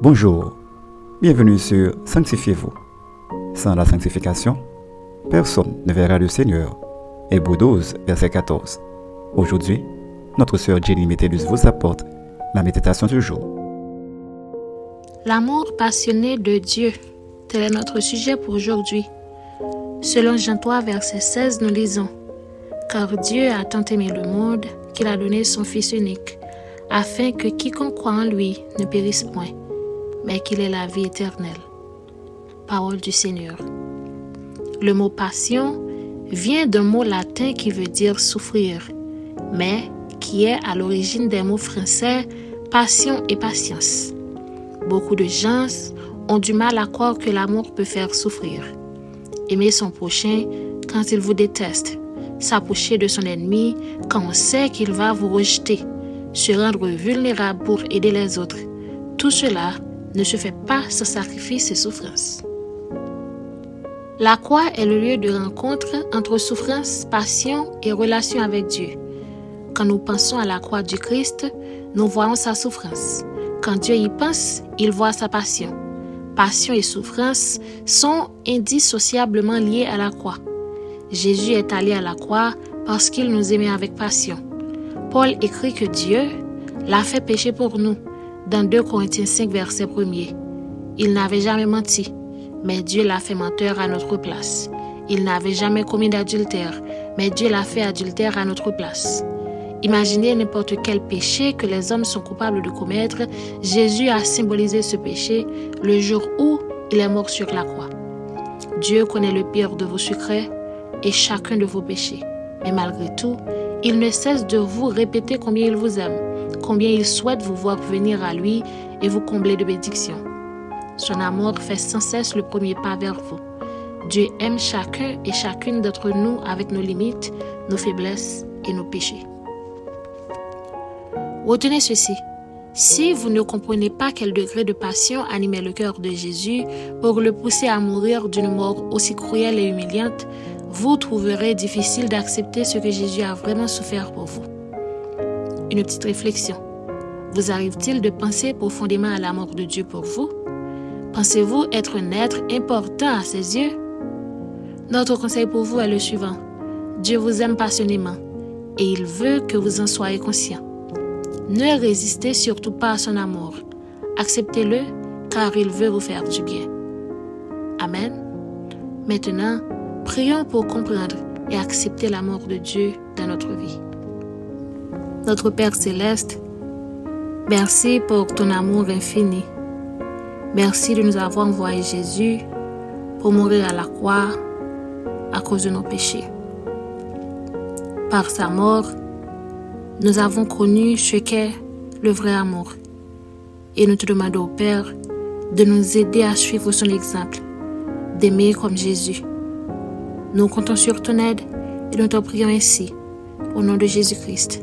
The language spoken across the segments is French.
Bonjour, bienvenue sur Sanctifiez-vous. Sans la sanctification, personne ne verra le Seigneur. Hébreu 12, verset 14. Aujourd'hui, notre sœur Jenny Métellus vous apporte la méditation du jour. L'amour passionné de Dieu, tel est notre sujet pour aujourd'hui. Selon Jean 3, verset 16, nous lisons Car Dieu a tant aimé le monde qu'il a donné son Fils unique, afin que quiconque croit en lui ne périsse point mais qu'il est la vie éternelle. Parole du Seigneur. Le mot passion vient d'un mot latin qui veut dire souffrir, mais qui est à l'origine des mots français passion et patience. Beaucoup de gens ont du mal à croire que l'amour peut faire souffrir. Aimer son prochain quand il vous déteste, s'approcher de son ennemi quand on sait qu'il va vous rejeter, se rendre vulnérable pour aider les autres. Tout cela ne se fait pas sans sacrifice et souffrance. La croix est le lieu de rencontre entre souffrance, passion et relation avec Dieu. Quand nous pensons à la croix du Christ, nous voyons sa souffrance. Quand Dieu y pense, il voit sa passion. Passion et souffrance sont indissociablement liés à la croix. Jésus est allé à la croix parce qu'il nous aimait avec passion. Paul écrit que Dieu l'a fait pécher pour nous dans 2 Corinthiens 5, verset 1er. Il n'avait jamais menti, mais Dieu l'a fait menteur à notre place. Il n'avait jamais commis d'adultère, mais Dieu l'a fait adultère à notre place. Imaginez n'importe quel péché que les hommes sont coupables de commettre. Jésus a symbolisé ce péché le jour où il est mort sur la croix. Dieu connaît le pire de vos secrets et chacun de vos péchés. Mais malgré tout, il ne cesse de vous répéter combien il vous aime combien il souhaite vous voir venir à lui et vous combler de bénédictions. Son amour fait sans cesse le premier pas vers vous. Dieu aime chacun et chacune d'entre nous avec nos limites, nos faiblesses et nos péchés. Retenez ceci. Si vous ne comprenez pas quel degré de passion animait le cœur de Jésus pour le pousser à mourir d'une mort aussi cruelle et humiliante, vous trouverez difficile d'accepter ce que Jésus a vraiment souffert pour vous. Une petite réflexion. Vous arrive-t-il de penser profondément à la mort de Dieu pour vous? Pensez-vous être un être important à ses yeux? Notre conseil pour vous est le suivant. Dieu vous aime passionnément et il veut que vous en soyez conscient. Ne résistez surtout pas à son amour. Acceptez-le car il veut vous faire du bien. Amen. Maintenant, prions pour comprendre et accepter l'amour de Dieu dans notre vie. Notre Père céleste, merci pour ton amour infini. Merci de nous avoir envoyé Jésus pour mourir à la croix à cause de nos péchés. Par sa mort, nous avons connu ce qu'est le vrai amour. Et nous te demandons, Père, de nous aider à suivre son exemple, d'aimer comme Jésus. Nous comptons sur ton aide et nous te prions ainsi, au nom de Jésus-Christ.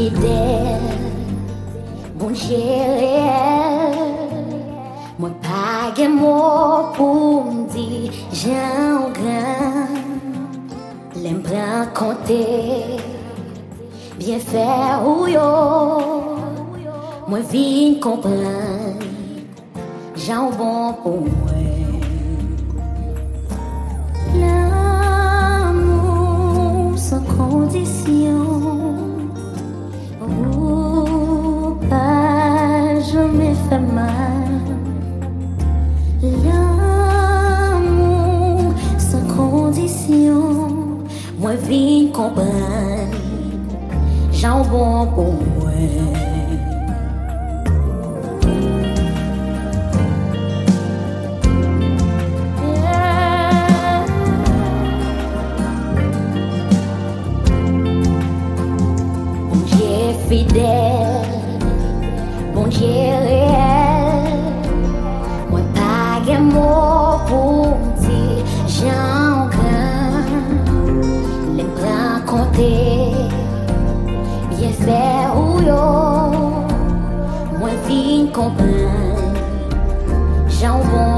fidèl Bon jèl Mwen pa gen mò pou mdi Jan ou gran Lèm pran kontè Bien fè ou yo Mwen vin kompran Jan ou bon pou mwen. نجم ثما L'amour sans condition Moi vin compagne Jambon dia moi me acompanha. Já um bom